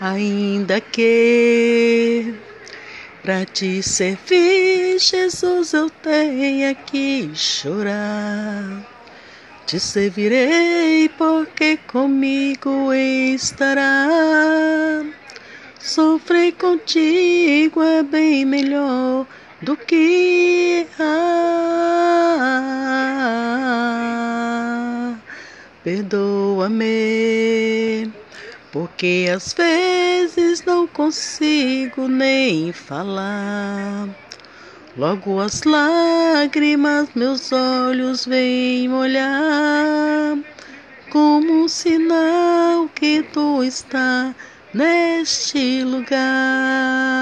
ainda que para te servir, Jesus, eu tenha que chorar. Te servirei porque comigo estará. Sofrer contigo é bem melhor do que ah, perdoa-me, porque às vezes não consigo nem falar. Logo as lágrimas meus olhos vêm molhar, como um sinal que tu está neste lugar.